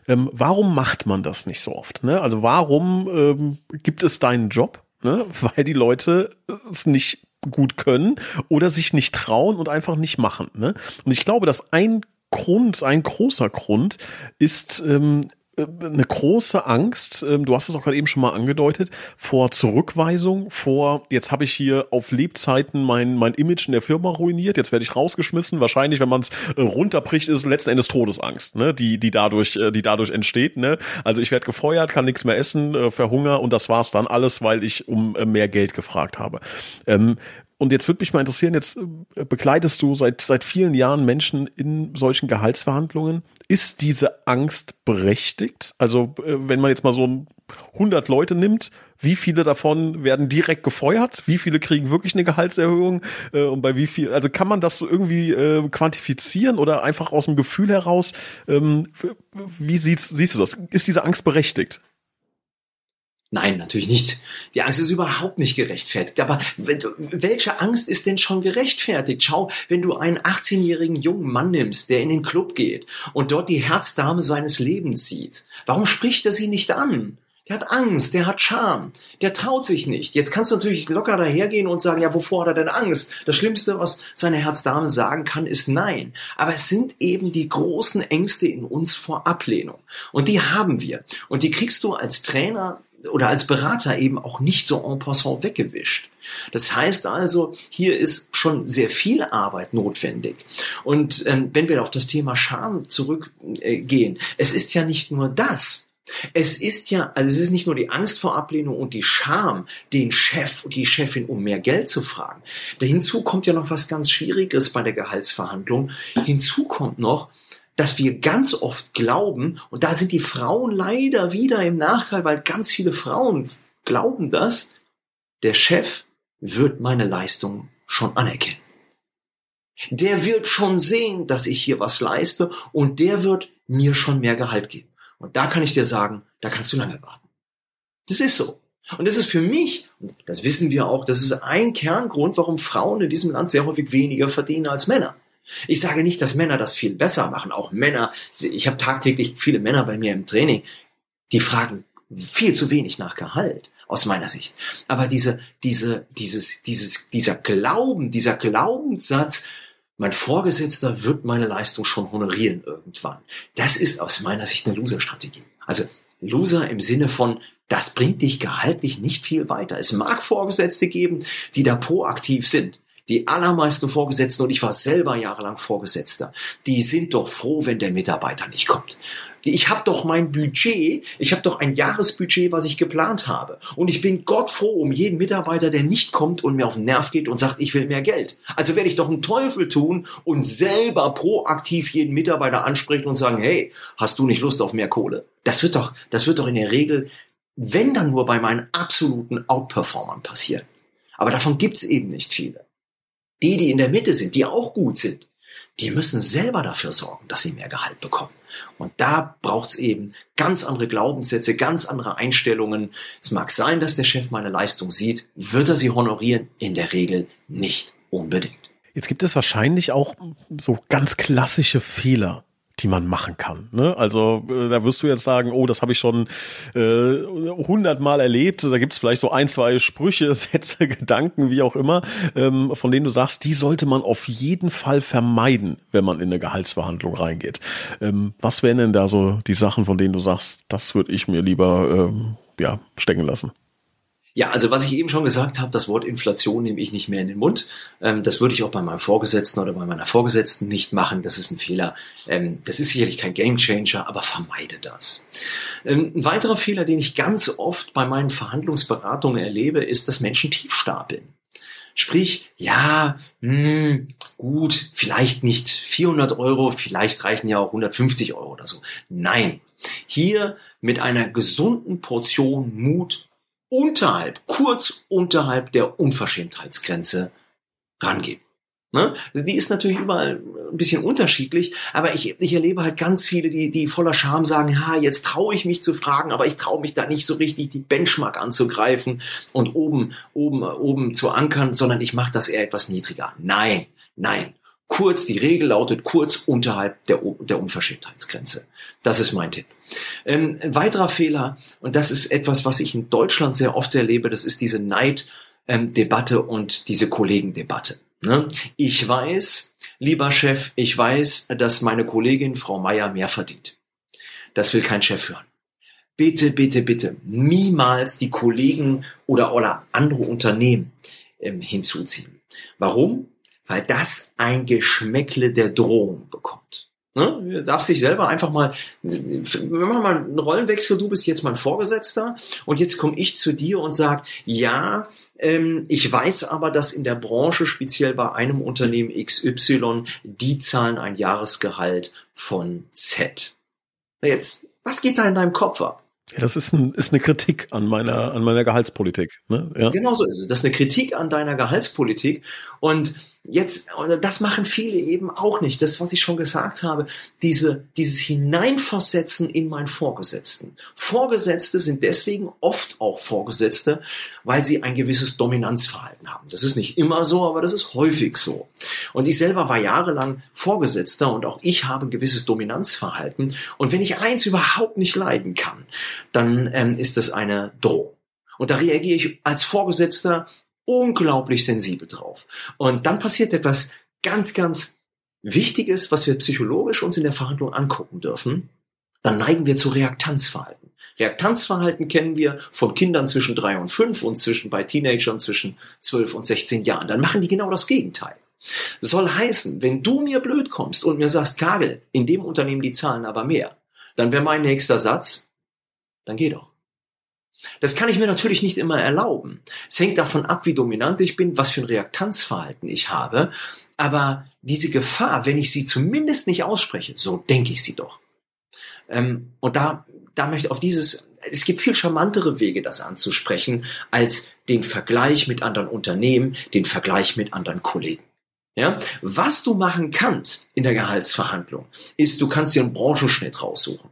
Ähm, warum macht man das nicht so oft? Ne? Also warum ähm, gibt es deinen Job? Ne? Weil die Leute es nicht gut können oder sich nicht trauen und einfach nicht machen. Ne? Und ich glaube, dass ein Grund, ein großer Grund ist ähm, eine große Angst, ähm, du hast es auch gerade eben schon mal angedeutet, vor Zurückweisung, vor, jetzt habe ich hier auf Lebzeiten mein, mein Image in der Firma ruiniert, jetzt werde ich rausgeschmissen. Wahrscheinlich, wenn man es äh, runterbricht, ist letzten Endes Todesangst, ne? die, die, dadurch, äh, die dadurch entsteht. Ne? Also ich werde gefeuert, kann nichts mehr essen, äh, verhunger und das war's dann alles, weil ich um mehr Geld gefragt habe. Ähm, und jetzt würde mich mal interessieren, jetzt begleitest du seit, seit vielen Jahren Menschen in solchen Gehaltsverhandlungen. Ist diese Angst berechtigt? Also, äh, wenn man jetzt mal so 100 Leute nimmt, wie viele davon werden direkt gefeuert? Wie viele kriegen wirklich eine Gehaltserhöhung? Äh, und bei wie viel, also kann man das irgendwie äh, quantifizieren oder einfach aus dem Gefühl heraus? Ähm, wie siehst, siehst du das? Ist diese Angst berechtigt? Nein, natürlich nicht. Die Angst ist überhaupt nicht gerechtfertigt. Aber welche Angst ist denn schon gerechtfertigt? Schau, wenn du einen 18-jährigen jungen Mann nimmst, der in den Club geht und dort die Herzdame seines Lebens sieht, warum spricht er sie nicht an? Der hat Angst, der hat Scham, der traut sich nicht. Jetzt kannst du natürlich locker dahergehen und sagen, ja, wovor hat er denn Angst? Das Schlimmste, was seine Herzdame sagen kann, ist nein. Aber es sind eben die großen Ängste in uns vor Ablehnung. Und die haben wir. Und die kriegst du als Trainer oder als Berater eben auch nicht so en passant weggewischt. Das heißt also, hier ist schon sehr viel Arbeit notwendig. Und ähm, wenn wir auf das Thema Scham zurückgehen, äh, es ist ja nicht nur das. Es ist ja, also es ist nicht nur die Angst vor Ablehnung und die Scham, den Chef und die Chefin um mehr Geld zu fragen. Da hinzu kommt ja noch was ganz Schwieriges bei der Gehaltsverhandlung. Hinzu kommt noch, dass wir ganz oft glauben, und da sind die Frauen leider wieder im Nachteil, weil ganz viele Frauen glauben das, der Chef wird meine Leistung schon anerkennen. Der wird schon sehen, dass ich hier was leiste und der wird mir schon mehr Gehalt geben. Und da kann ich dir sagen, da kannst du lange warten. Das ist so. Und das ist für mich, das wissen wir auch, das ist ein Kerngrund, warum Frauen in diesem Land sehr häufig weniger verdienen als Männer. Ich sage nicht, dass Männer das viel besser machen. Auch Männer, ich habe tagtäglich viele Männer bei mir im Training, die fragen viel zu wenig nach Gehalt aus meiner Sicht. Aber diese, diese, dieses, dieses, dieser Glauben, dieser Glaubenssatz, mein Vorgesetzter wird meine Leistung schon honorieren irgendwann. Das ist aus meiner Sicht eine Loser-Strategie. Also Loser im Sinne von, das bringt dich gehaltlich nicht viel weiter. Es mag Vorgesetzte geben, die da proaktiv sind. Die allermeisten Vorgesetzten, und ich war selber jahrelang Vorgesetzter, die sind doch froh, wenn der Mitarbeiter nicht kommt. Ich habe doch mein Budget, ich habe doch ein Jahresbudget, was ich geplant habe. Und ich bin Gott froh um jeden Mitarbeiter, der nicht kommt und mir auf den Nerv geht und sagt, ich will mehr Geld. Also werde ich doch einen Teufel tun und selber proaktiv jeden Mitarbeiter ansprechen und sagen, hey, hast du nicht Lust auf mehr Kohle? Das wird doch, das wird doch in der Regel, wenn dann nur bei meinen absoluten Outperformern passieren. Aber davon gibt's eben nicht viele. Die, die in der Mitte sind, die auch gut sind, die müssen selber dafür sorgen, dass sie mehr Gehalt bekommen. Und da braucht's eben ganz andere Glaubenssätze, ganz andere Einstellungen. Es mag sein, dass der Chef meine Leistung sieht. Wird er sie honorieren? In der Regel nicht unbedingt. Jetzt gibt es wahrscheinlich auch so ganz klassische Fehler, die man machen kann. Ne? Also äh, da wirst du jetzt sagen, oh, das habe ich schon äh, hundertmal äh, erlebt. Da gibt es vielleicht so ein, zwei Sprüche, Sätze, Gedanken, wie auch immer, ähm, von denen du sagst, die sollte man auf jeden Fall vermeiden, wenn man in eine Gehaltsverhandlung reingeht. Ähm, was wären denn da so die Sachen, von denen du sagst, das würde ich mir lieber ähm, ja, stecken lassen? Ja, also was ich eben schon gesagt habe, das Wort Inflation nehme ich nicht mehr in den Mund. Ähm, das würde ich auch bei meinem Vorgesetzten oder bei meiner Vorgesetzten nicht machen. Das ist ein Fehler. Ähm, das ist sicherlich kein Gamechanger, aber vermeide das. Ähm, ein weiterer Fehler, den ich ganz oft bei meinen Verhandlungsberatungen erlebe, ist, dass Menschen tief stapeln. Sprich, ja, mh, hm, gut, vielleicht nicht 400 Euro, vielleicht reichen ja auch 150 Euro oder so. Nein, hier mit einer gesunden Portion Mut unterhalb, kurz unterhalb der Unverschämtheitsgrenze rangehen. Ne? Die ist natürlich überall ein bisschen unterschiedlich, aber ich, ich erlebe halt ganz viele, die, die voller Scham sagen, ja, jetzt traue ich mich zu fragen, aber ich traue mich da nicht so richtig, die Benchmark anzugreifen und oben, oben, oben zu ankern, sondern ich mache das eher etwas niedriger. Nein, nein. Kurz, die Regel lautet kurz unterhalb der, der Unverschämtheitsgrenze. Das ist mein Tipp. Ähm, ein weiterer Fehler, und das ist etwas, was ich in Deutschland sehr oft erlebe, das ist diese Neiddebatte ähm, und diese Kollegendebatte. Ne? Ich weiß, lieber Chef, ich weiß, dass meine Kollegin Frau Meier mehr verdient. Das will kein Chef hören. Bitte, bitte, bitte, niemals die Kollegen oder, oder andere Unternehmen ähm, hinzuziehen. Warum? weil das ein Geschmäckle der Drohung bekommt. Ne? Du darfst dich selber einfach mal, wir machen mal einen Rollenwechsel, du bist jetzt mein Vorgesetzter und jetzt komme ich zu dir und sag, ja, ähm, ich weiß aber, dass in der Branche, speziell bei einem Unternehmen XY, die zahlen ein Jahresgehalt von Z. Jetzt, was geht da in deinem Kopf ab? Ja, das ist, ein, ist eine Kritik an meiner, an meiner Gehaltspolitik. Ne? Ja. Genau so ist es. Das ist eine Kritik an deiner Gehaltspolitik. Und Jetzt, das machen viele eben auch nicht. Das, was ich schon gesagt habe, diese, dieses Hineinversetzen in meinen Vorgesetzten. Vorgesetzte sind deswegen oft auch Vorgesetzte, weil sie ein gewisses Dominanzverhalten haben. Das ist nicht immer so, aber das ist häufig so. Und ich selber war jahrelang Vorgesetzter und auch ich habe ein gewisses Dominanzverhalten. Und wenn ich eins überhaupt nicht leiden kann, dann ähm, ist das eine Drohung. Und da reagiere ich als Vorgesetzter unglaublich sensibel drauf. Und dann passiert etwas ganz, ganz Wichtiges, was wir psychologisch uns in der Verhandlung angucken dürfen. Dann neigen wir zu Reaktanzverhalten. Reaktanzverhalten kennen wir von Kindern zwischen drei und fünf und zwischen bei Teenagern zwischen zwölf und 16 Jahren. Dann machen die genau das Gegenteil. Soll heißen, wenn du mir blöd kommst und mir sagst, Kagel, in dem Unternehmen die zahlen aber mehr, dann wäre mein nächster Satz, dann geh doch. Das kann ich mir natürlich nicht immer erlauben. Es hängt davon ab, wie dominant ich bin, was für ein Reaktanzverhalten ich habe. Aber diese Gefahr, wenn ich sie zumindest nicht ausspreche, so denke ich sie doch. Ähm, und da, da möchte auf dieses, es gibt viel charmantere Wege, das anzusprechen, als den Vergleich mit anderen Unternehmen, den Vergleich mit anderen Kollegen. Ja, was du machen kannst in der Gehaltsverhandlung, ist, du kannst dir einen Branchenschnitt raussuchen.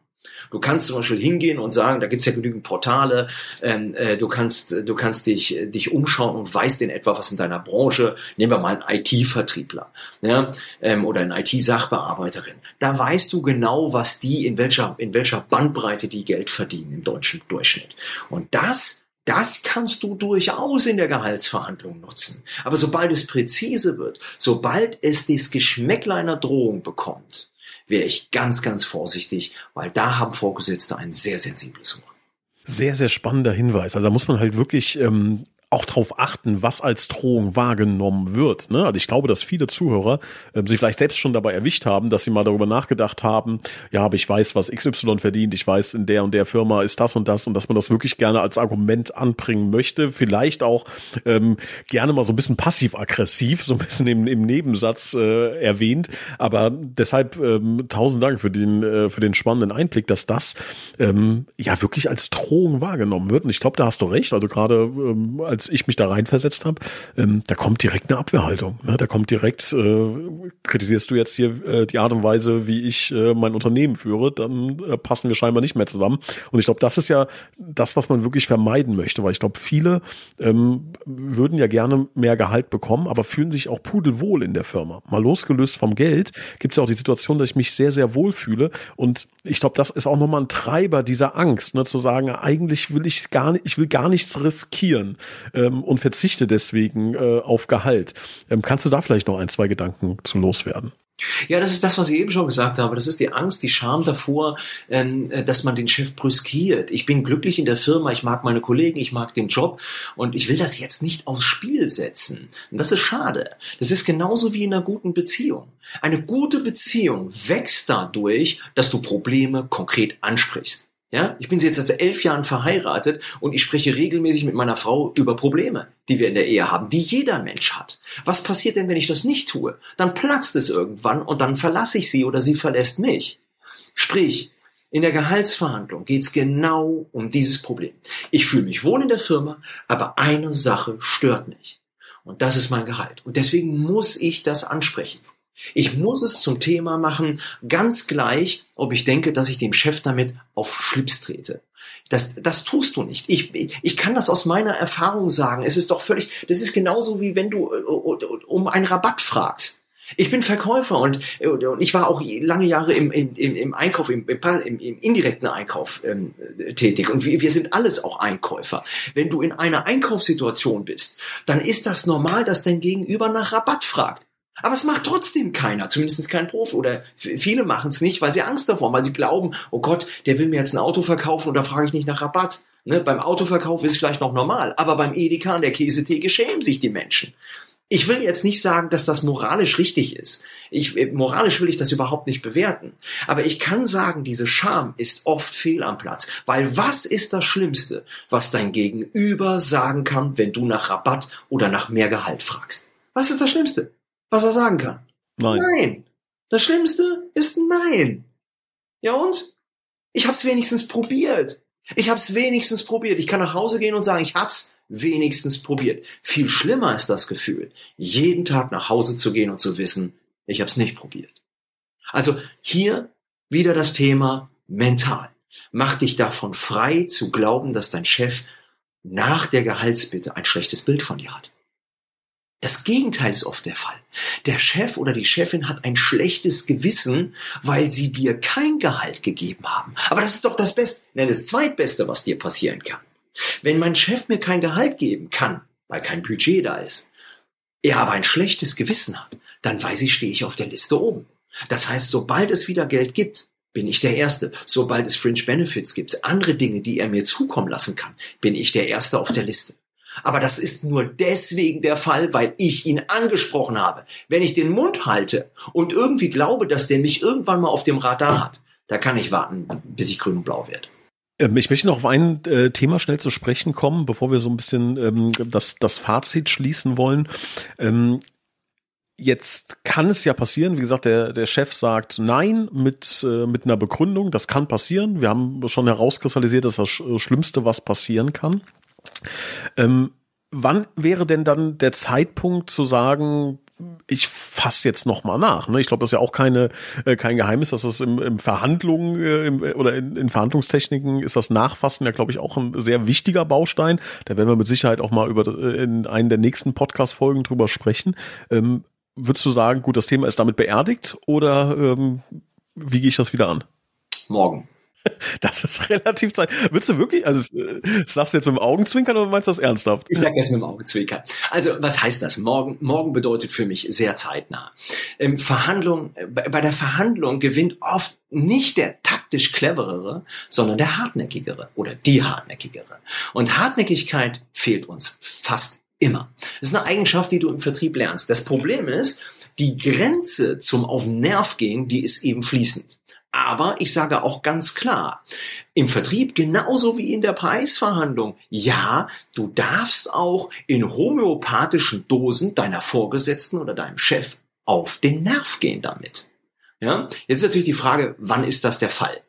Du kannst zum Beispiel hingehen und sagen, da gibt's ja genügend Portale, ähm, äh, du kannst, du kannst dich, dich umschauen und weißt in etwa, was in deiner Branche, nehmen wir mal einen IT-Vertriebler ja, ähm, oder eine IT-Sachbearbeiterin. Da weißt du genau, was die, in welcher, in welcher Bandbreite die Geld verdienen im deutschen Durchschnitt. Und das das kannst du durchaus in der Gehaltsverhandlung nutzen. Aber sobald es präzise wird, sobald es das Geschmäckleiner Drohung bekommt, wäre ich ganz, ganz vorsichtig, weil da haben Vorgesetzte ein sehr sensibles Ohr. Sehr, sehr spannender Hinweis. Also da muss man halt wirklich ähm, auch darauf achten, was als Drohung wahrgenommen wird. Ne? Also ich glaube, dass viele Zuhörer äh, sich vielleicht selbst schon dabei erwischt haben, dass sie mal darüber nachgedacht haben, ja, aber ich weiß, was XY verdient, ich weiß, in der und der Firma ist das und das und dass man das wirklich gerne als Argument anbringen möchte, vielleicht auch ähm, gerne mal so ein bisschen passiv-aggressiv, so ein bisschen im, im Nebensatz äh, erwähnt. Aber deshalb ähm, tausend Dank für den, äh, für den spannenden Einblick, dass das ähm, ja wirklich als Drohung wahrgenommen wird. Und ich glaube, da hast du recht. Also gerade ähm, als ich mich da reinversetzt habe, ähm, da kommt direkt eine Abwehrhaltung. Ne? Da kommt direkt, äh, kritisierst du jetzt hier äh, die Art und Weise, wie ich äh, mein Unternehmen führe, dann äh, passen wir scheinbar nicht mehr zusammen. Und ich glaube, das ist ja das, was man wirklich vermeiden möchte, weil ich glaube, viele ähm, würden ja gerne mehr Gehalt bekommen, aber fühlen sich auch pudelwohl in der Firma. Mal losgelöst vom Geld gibt es ja auch die Situation, dass ich mich sehr, sehr wohl fühle. Und ich glaube, das ist auch nochmal ein Treiber dieser Angst, ne, zu sagen, eigentlich will ich gar nicht, ich will gar nichts riskieren ähm, und verzichte deswegen äh, auf Gehalt. Ähm, kannst du da vielleicht noch ein, zwei Gedanken zu loswerden? Ja, das ist das, was ich eben schon gesagt habe. Das ist die Angst, die Scham davor, ähm, äh, dass man den Chef brüskiert. Ich bin glücklich in der Firma, ich mag meine Kollegen, ich mag den Job und ich will das jetzt nicht aufs Spiel setzen. Und das ist schade. Das ist genauso wie in einer guten Beziehung. Eine gute Beziehung wächst dadurch, dass du Probleme konkret ansprichst. Ja, ich bin jetzt seit elf Jahren verheiratet und ich spreche regelmäßig mit meiner Frau über Probleme, die wir in der Ehe haben, die jeder Mensch hat. Was passiert denn, wenn ich das nicht tue? Dann platzt es irgendwann und dann verlasse ich sie oder sie verlässt mich. Sprich, in der Gehaltsverhandlung geht es genau um dieses Problem. Ich fühle mich wohl in der Firma, aber eine Sache stört mich. Und das ist mein Gehalt. Und deswegen muss ich das ansprechen. Ich muss es zum Thema machen, ganz gleich, ob ich denke, dass ich dem Chef damit auf Schlips trete. Das, das tust du nicht. Ich, ich kann das aus meiner Erfahrung sagen. Es ist doch völlig, das ist genauso wie wenn du äh, um einen Rabatt fragst. Ich bin Verkäufer und, und ich war auch lange Jahre im, im, im Einkauf, im, im, im indirekten Einkauf ähm, tätig. Und wir, wir sind alles auch Einkäufer. Wenn du in einer Einkaufssituation bist, dann ist das normal, dass dein Gegenüber nach Rabatt fragt. Aber es macht trotzdem keiner, zumindest kein Profi. Oder viele machen es nicht, weil sie Angst davor haben, weil sie glauben, oh Gott, der will mir jetzt ein Auto verkaufen und da frage ich nicht nach Rabatt. Ne? Beim Autoverkauf ist es vielleicht noch normal, aber beim Edeka und der Käsetheke schämen sich die Menschen. Ich will jetzt nicht sagen, dass das moralisch richtig ist. Ich, äh, moralisch will ich das überhaupt nicht bewerten. Aber ich kann sagen, diese Scham ist oft fehl am Platz. Weil was ist das Schlimmste, was dein Gegenüber sagen kann, wenn du nach Rabatt oder nach mehr Gehalt fragst? Was ist das Schlimmste? Was er sagen kann. Nein. Nein. Das Schlimmste ist Nein. Ja und? Ich hab's wenigstens probiert. Ich habe es wenigstens probiert. Ich kann nach Hause gehen und sagen, ich hab's wenigstens probiert. Viel schlimmer ist das Gefühl, jeden Tag nach Hause zu gehen und zu wissen, ich habe es nicht probiert. Also hier wieder das Thema mental. Mach dich davon frei zu glauben, dass dein Chef nach der Gehaltsbitte ein schlechtes Bild von dir hat. Das Gegenteil ist oft der Fall. Der Chef oder die Chefin hat ein schlechtes Gewissen, weil sie dir kein Gehalt gegeben haben. Aber das ist doch das Beste, nein, das Zweitbeste, was dir passieren kann. Wenn mein Chef mir kein Gehalt geben kann, weil kein Budget da ist, er aber ein schlechtes Gewissen hat, dann weiß ich, stehe ich auf der Liste oben. Das heißt, sobald es wieder Geld gibt, bin ich der Erste. Sobald es Fringe Benefits gibt, andere Dinge, die er mir zukommen lassen kann, bin ich der Erste auf der Liste. Aber das ist nur deswegen der Fall, weil ich ihn angesprochen habe. Wenn ich den Mund halte und irgendwie glaube, dass der mich irgendwann mal auf dem Radar hat, da kann ich warten, bis ich grün und blau werde. Ähm, ich möchte noch auf ein äh, Thema schnell zu sprechen kommen, bevor wir so ein bisschen ähm, das, das Fazit schließen wollen. Ähm, Jetzt kann es ja passieren, wie gesagt, der, der Chef sagt nein mit, äh, mit einer Begründung. Das kann passieren. Wir haben schon herauskristallisiert, dass das Schlimmste, was passieren kann. Ähm, wann wäre denn dann der Zeitpunkt zu sagen, ich fasse jetzt noch mal nach. Ne? Ich glaube, das ist ja auch keine äh, kein Geheimnis, dass das im, im Verhandlungen äh, im, oder in, in Verhandlungstechniken ist das Nachfassen ja, glaube ich, auch ein sehr wichtiger Baustein. Da werden wir mit Sicherheit auch mal über äh, in einen der nächsten Podcast-Folgen drüber sprechen. Ähm, würdest du sagen, gut, das Thema ist damit beerdigt oder ähm, wie gehe ich das wieder an? Morgen. Das ist relativ Zeit. Würdest du wirklich, also sagst du jetzt mit dem Augenzwinkern oder meinst du das ernsthaft? Ich sag jetzt mit dem Augenzwinkern. Also was heißt das? Morgen, morgen bedeutet für mich sehr zeitnah. Ähm, Verhandlung, bei der Verhandlung gewinnt oft nicht der taktisch cleverere, sondern der hartnäckigere oder die hartnäckigere. Und Hartnäckigkeit fehlt uns fast immer. Das ist eine Eigenschaft, die du im Vertrieb lernst. Das Problem ist, die Grenze zum auf Nerv gehen, die ist eben fließend. Aber ich sage auch ganz klar, im Vertrieb genauso wie in der Preisverhandlung, ja, du darfst auch in homöopathischen Dosen deiner Vorgesetzten oder deinem Chef auf den Nerv gehen damit. Ja, jetzt ist natürlich die Frage, wann ist das der Fall?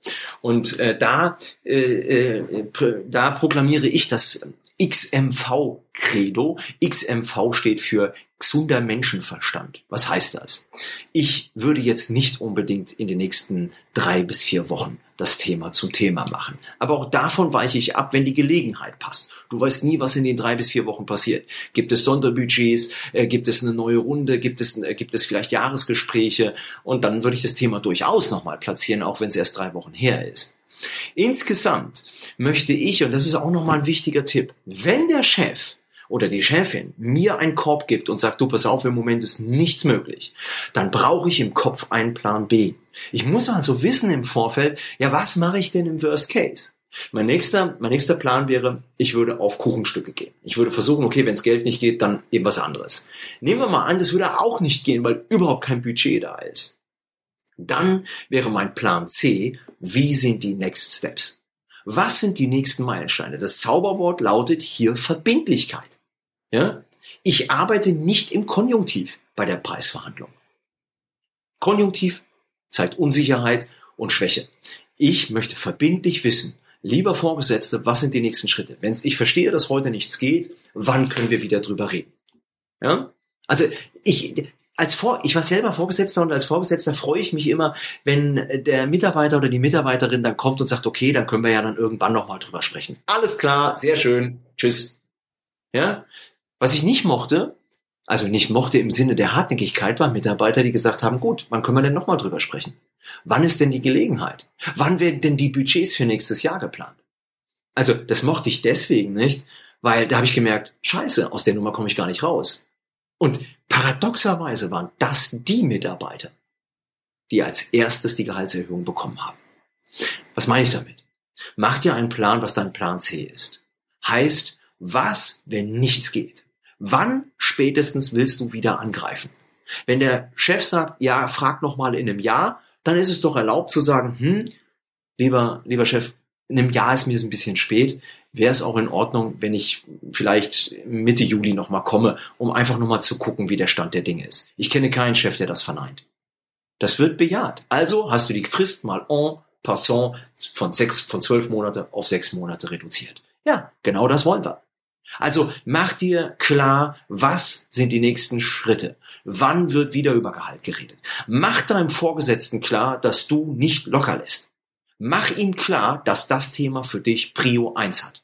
Und äh, da, äh, äh, da proklamiere ich das XMV-Credo. XMV steht für gesunder Menschenverstand. Was heißt das? Ich würde jetzt nicht unbedingt in den nächsten drei bis vier Wochen das Thema zum Thema machen. Aber auch davon weiche ich ab, wenn die Gelegenheit passt. Du weißt nie, was in den drei bis vier Wochen passiert. Gibt es Sonderbudgets? Äh, gibt es eine neue Runde? Gibt es, äh, gibt es vielleicht Jahresgespräche? Und dann würde ich das Thema durchaus nochmal platzieren, auch wenn es erst drei Wochen her ist. Insgesamt möchte ich, und das ist auch nochmal ein wichtiger Tipp, wenn der Chef oder die Chefin mir einen Korb gibt und sagt, du pass auf, im Moment ist nichts möglich, dann brauche ich im Kopf einen Plan B. Ich muss also wissen im Vorfeld, ja, was mache ich denn im Worst Case? Mein nächster, mein nächster Plan wäre, ich würde auf Kuchenstücke gehen. Ich würde versuchen, okay, wenn es Geld nicht geht, dann eben was anderes. Nehmen wir mal an, das würde auch nicht gehen, weil überhaupt kein Budget da ist. Dann wäre mein Plan C, wie sind die Next Steps? Was sind die nächsten Meilensteine? Das Zauberwort lautet hier Verbindlichkeit. Ja? Ich arbeite nicht im Konjunktiv bei der Preisverhandlung. Konjunktiv zeigt Unsicherheit und Schwäche. Ich möchte verbindlich wissen, lieber Vorgesetzte, was sind die nächsten Schritte? Wenn ich verstehe, dass heute nichts geht, wann können wir wieder drüber reden? Ja? Also ich, als Vor ich war selber Vorgesetzter und als Vorgesetzter freue ich mich immer, wenn der Mitarbeiter oder die Mitarbeiterin dann kommt und sagt, okay, dann können wir ja dann irgendwann nochmal drüber sprechen. Alles klar, sehr schön, tschüss. Ja, was ich nicht mochte, also nicht mochte im Sinne der Hartnäckigkeit, waren Mitarbeiter, die gesagt haben, gut, wann können wir denn nochmal drüber sprechen? Wann ist denn die Gelegenheit? Wann werden denn die Budgets für nächstes Jahr geplant? Also das mochte ich deswegen nicht, weil da habe ich gemerkt, scheiße, aus der Nummer komme ich gar nicht raus. Und paradoxerweise waren das die Mitarbeiter, die als erstes die Gehaltserhöhung bekommen haben. Was meine ich damit? Mach dir einen Plan, was dein Plan C ist. Heißt, was, wenn nichts geht? Wann spätestens willst du wieder angreifen? Wenn der Chef sagt, ja, frag noch mal in einem Jahr, dann ist es doch erlaubt zu sagen, hm, lieber, lieber Chef, in einem Jahr ist mir es ein bisschen spät. Wäre es auch in Ordnung, wenn ich vielleicht Mitte Juli nochmal komme, um einfach nochmal zu gucken, wie der Stand der Dinge ist. Ich kenne keinen Chef, der das verneint. Das wird bejaht. Also hast du die Frist mal en passant von sechs, von zwölf Monate auf sechs Monate reduziert. Ja, genau das wollen wir. Also mach dir klar, was sind die nächsten Schritte? Wann wird wieder über Gehalt geredet? Mach deinem Vorgesetzten klar, dass du nicht locker lässt. Mach ihm klar, dass das Thema für dich Prio 1 hat.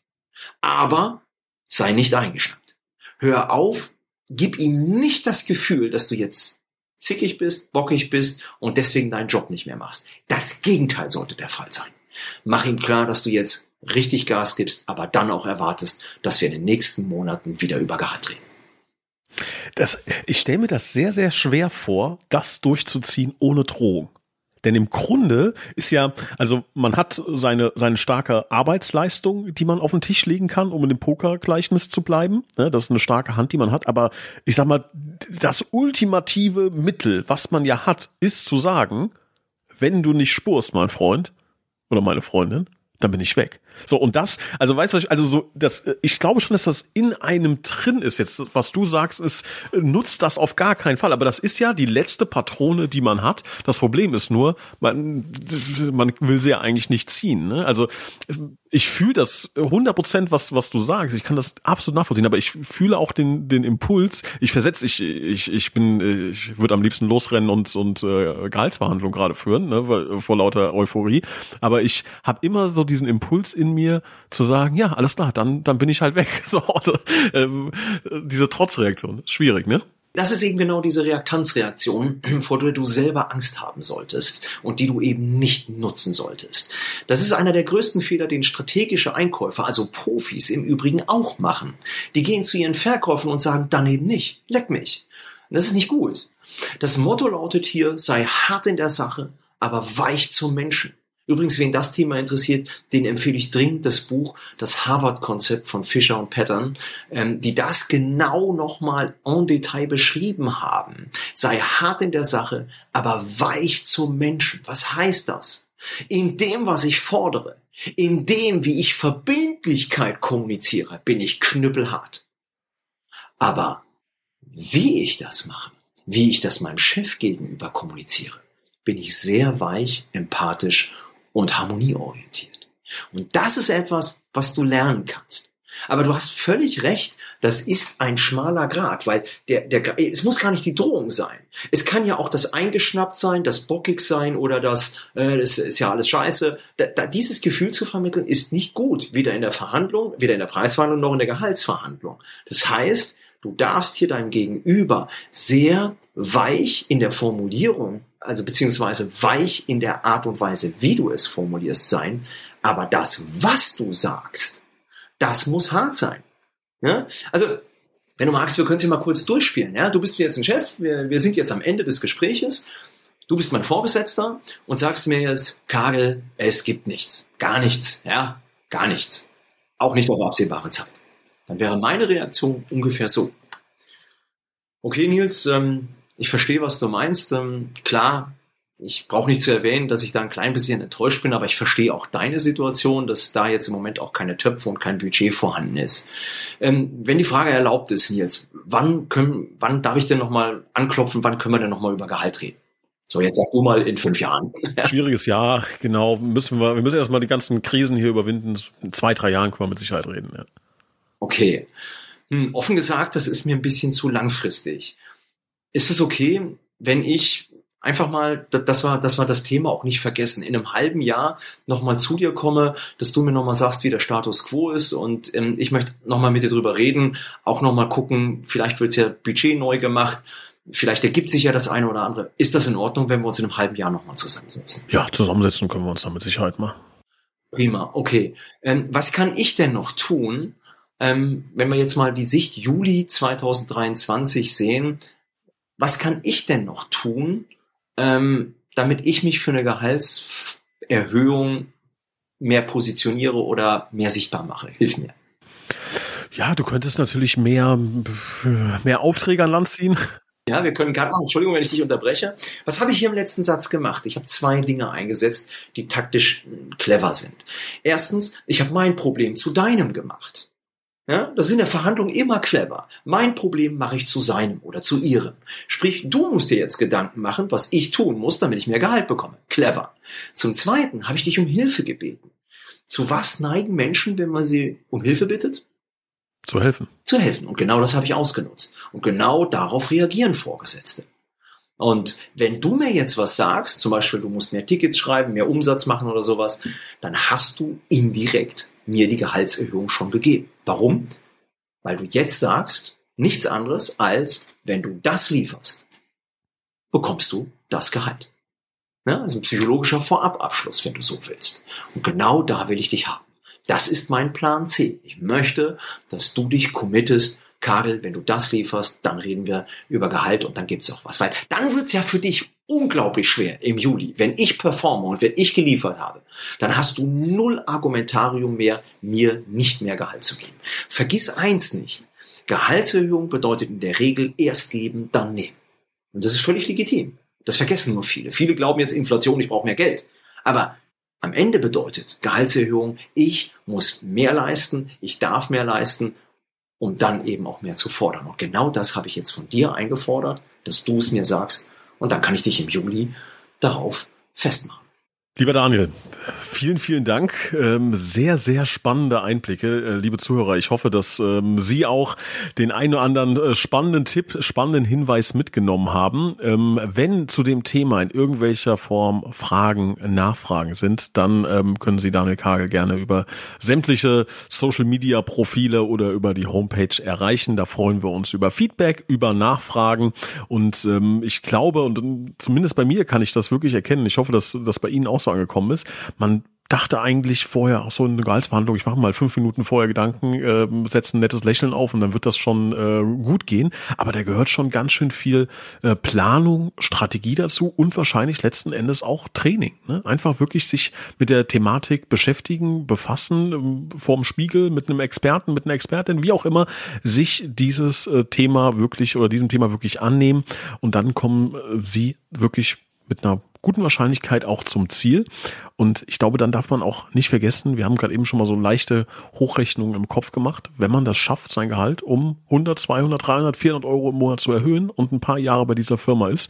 Aber sei nicht eingeschränkt. Hör auf, gib ihm nicht das Gefühl, dass du jetzt zickig bist, bockig bist und deswegen deinen Job nicht mehr machst. Das Gegenteil sollte der Fall sein. Mach ihm klar, dass du jetzt richtig Gas gibst, aber dann auch erwartest, dass wir in den nächsten Monaten wieder über Gehalt reden. Das, ich stelle mir das sehr, sehr schwer vor, das durchzuziehen ohne Drohung. Denn im Grunde ist ja, also man hat seine, seine starke Arbeitsleistung, die man auf den Tisch legen kann, um in dem Pokergleichnis zu bleiben. Das ist eine starke Hand, die man hat. Aber ich sag mal, das ultimative Mittel, was man ja hat, ist zu sagen, wenn du nicht spurst, mein Freund oder meine Freundin, dann bin ich weg. So, und das, also weißt du, also so, das, ich glaube schon, dass das in einem drin ist. Jetzt, was du sagst, ist, nutzt das auf gar keinen Fall. Aber das ist ja die letzte Patrone, die man hat. Das Problem ist nur, man, man will sie ja eigentlich nicht ziehen. Ne? Also ich fühle das 100 Prozent, was, was du sagst. Ich kann das absolut nachvollziehen, aber ich fühle auch den, den Impuls. Ich versetze, ich, ich, ich bin, ich würde am liebsten losrennen und, und äh, Gehaltsverhandlungen gerade führen, ne, vor lauter Euphorie. Aber ich habe immer so diesen Impuls in in mir zu sagen, ja, alles klar, dann, dann bin ich halt weg. So, also, ähm, diese Trotzreaktion, schwierig, ne? Das ist eben genau diese Reaktanzreaktion, vor der du selber Angst haben solltest und die du eben nicht nutzen solltest. Das ist einer der größten Fehler, den strategische Einkäufer, also Profis im Übrigen auch machen. Die gehen zu ihren Verkäufern und sagen, dann eben nicht, leck mich. das ist nicht gut. Das Motto lautet hier, sei hart in der Sache, aber weich zum Menschen. Übrigens, wen das Thema interessiert, den empfehle ich dringend das Buch, das Harvard-Konzept von Fischer und Pattern, ähm, die das genau nochmal en Detail beschrieben haben. Sei hart in der Sache, aber weich zum Menschen. Was heißt das? In dem, was ich fordere, in dem, wie ich Verbindlichkeit kommuniziere, bin ich knüppelhart. Aber wie ich das mache, wie ich das meinem Chef gegenüber kommuniziere, bin ich sehr weich, empathisch und harmonieorientiert. Und das ist etwas, was du lernen kannst. Aber du hast völlig recht, das ist ein schmaler Grad, weil der, der, es muss gar nicht die Drohung sein. Es kann ja auch das eingeschnappt sein, das bockig sein oder das, äh, das ist ja alles scheiße. Da, da, dieses Gefühl zu vermitteln ist nicht gut, weder in der Verhandlung, weder in der Preisverhandlung noch in der Gehaltsverhandlung. Das heißt, du darfst hier deinem Gegenüber sehr weich in der Formulierung also beziehungsweise weich in der Art und Weise, wie du es formulierst, sein. Aber das, was du sagst, das muss hart sein. Ja? Also, wenn du magst, wir können es hier mal kurz durchspielen. Ja? Du bist jetzt ein Chef, wir, wir sind jetzt am Ende des Gespräches. Du bist mein Vorgesetzter und sagst mir jetzt, Kagel, es gibt nichts. Gar nichts. Ja, gar nichts. Auch nicht auf absehbare Zeit. Dann wäre meine Reaktion ungefähr so. Okay, Nils, ähm, ich verstehe, was du meinst. Ähm, klar, ich brauche nicht zu erwähnen, dass ich da ein klein bisschen enttäuscht bin, aber ich verstehe auch deine Situation, dass da jetzt im Moment auch keine Töpfe und kein Budget vorhanden ist. Ähm, wenn die Frage erlaubt ist, Nils, wann können, wann darf ich denn nochmal anklopfen, wann können wir denn nochmal über Gehalt reden? So, jetzt sag du mal in fünf Jahren. Schwieriges Jahr, genau. Müssen wir, wir müssen erstmal die ganzen Krisen hier überwinden. In zwei, drei Jahren können wir mit Sicherheit reden. Ja. Okay. Hm, offen gesagt, das ist mir ein bisschen zu langfristig. Ist es okay, wenn ich einfach mal, das war, das war das Thema auch nicht vergessen, in einem halben Jahr nochmal zu dir komme, dass du mir nochmal sagst, wie der Status quo ist und ähm, ich möchte nochmal mit dir drüber reden, auch nochmal gucken, vielleicht wird ja Budget neu gemacht, vielleicht ergibt sich ja das eine oder andere. Ist das in Ordnung, wenn wir uns in einem halben Jahr nochmal zusammensetzen? Ja, zusammensetzen können wir uns dann mit Sicherheit mal. Prima, okay. Ähm, was kann ich denn noch tun, ähm, wenn wir jetzt mal die Sicht Juli 2023 sehen? Was kann ich denn noch tun, ähm, damit ich mich für eine Gehaltserhöhung mehr positioniere oder mehr sichtbar mache? Hilf mir. Ja, du könntest natürlich mehr, mehr Aufträge an Land ziehen. Ja, wir können gerade machen. Entschuldigung, wenn ich dich unterbreche. Was habe ich hier im letzten Satz gemacht? Ich habe zwei Dinge eingesetzt, die taktisch clever sind. Erstens, ich habe mein Problem zu deinem gemacht. Ja, das ist in der Verhandlung immer clever. Mein Problem mache ich zu seinem oder zu ihrem. Sprich, du musst dir jetzt Gedanken machen, was ich tun muss, damit ich mehr Gehalt bekomme. Clever. Zum Zweiten habe ich dich um Hilfe gebeten. Zu was neigen Menschen, wenn man sie um Hilfe bittet? Zu helfen. Zu helfen. Und genau das habe ich ausgenutzt. Und genau darauf reagieren Vorgesetzte. Und wenn du mir jetzt was sagst, zum Beispiel du musst mehr Tickets schreiben, mehr Umsatz machen oder sowas, dann hast du indirekt mir die Gehaltserhöhung schon gegeben. Warum? Weil du jetzt sagst, nichts anderes als, wenn du das lieferst, bekommst du das Gehalt. Ja, also ein psychologischer Vorababschluss, wenn du so willst. Und genau da will ich dich haben. Das ist mein Plan C. Ich möchte, dass du dich committest Karl, wenn du das lieferst, dann reden wir über Gehalt und dann gibt's auch was. Weil dann wird's ja für dich unglaublich schwer im Juli. Wenn ich performe und wenn ich geliefert habe, dann hast du null Argumentarium mehr, mir nicht mehr Gehalt zu geben. Vergiss eins nicht. Gehaltserhöhung bedeutet in der Regel erst geben, dann nehmen. Und das ist völlig legitim. Das vergessen nur viele. Viele glauben jetzt Inflation, ich brauche mehr Geld. Aber am Ende bedeutet Gehaltserhöhung, ich muss mehr leisten, ich darf mehr leisten um dann eben auch mehr zu fordern. Und genau das habe ich jetzt von dir eingefordert, dass du es mir sagst. Und dann kann ich dich im Juli darauf festmachen. Lieber Daniel, vielen, vielen Dank. Ähm, sehr, sehr spannende Einblicke, äh, liebe Zuhörer. Ich hoffe, dass ähm, Sie auch den einen oder anderen äh, spannenden Tipp, spannenden Hinweis mitgenommen haben. Ähm, wenn zu dem Thema in irgendwelcher Form Fragen, Nachfragen sind, dann können Sie Daniel Kagel gerne über sämtliche Social Media Profile oder über die Homepage erreichen. Da freuen wir uns über Feedback, über Nachfragen. Und ich glaube, und zumindest bei mir kann ich das wirklich erkennen. Ich hoffe, dass das bei Ihnen auch so angekommen ist. Man dachte eigentlich vorher auch so eine Gehaltsverhandlung, ich mache mal fünf Minuten vorher Gedanken, äh, setze ein nettes Lächeln auf und dann wird das schon äh, gut gehen. Aber da gehört schon ganz schön viel äh, Planung, Strategie dazu und wahrscheinlich letzten Endes auch Training. Ne? Einfach wirklich sich mit der Thematik beschäftigen, befassen, ähm, vorm Spiegel mit einem Experten, mit einer Expertin, wie auch immer, sich dieses äh, Thema wirklich oder diesem Thema wirklich annehmen und dann kommen äh, sie wirklich mit einer guten Wahrscheinlichkeit auch zum Ziel. Und ich glaube, dann darf man auch nicht vergessen, wir haben gerade eben schon mal so leichte Hochrechnungen im Kopf gemacht, wenn man das schafft, sein Gehalt um 100, 200, 300, 400 Euro im Monat zu erhöhen und ein paar Jahre bei dieser Firma ist,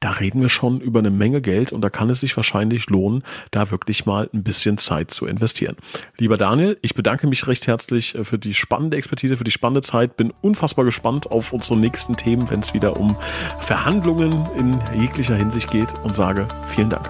da reden wir schon über eine Menge Geld und da kann es sich wahrscheinlich lohnen, da wirklich mal ein bisschen Zeit zu investieren. Lieber Daniel, ich bedanke mich recht herzlich äh, für die spannende Expertise, für die spannende Zeit, bin unfassbar gespannt auf unsere nächsten Themen, wenn es wieder um Verhandlungen in jeglicher Hinsicht geht und sage vielen Dank.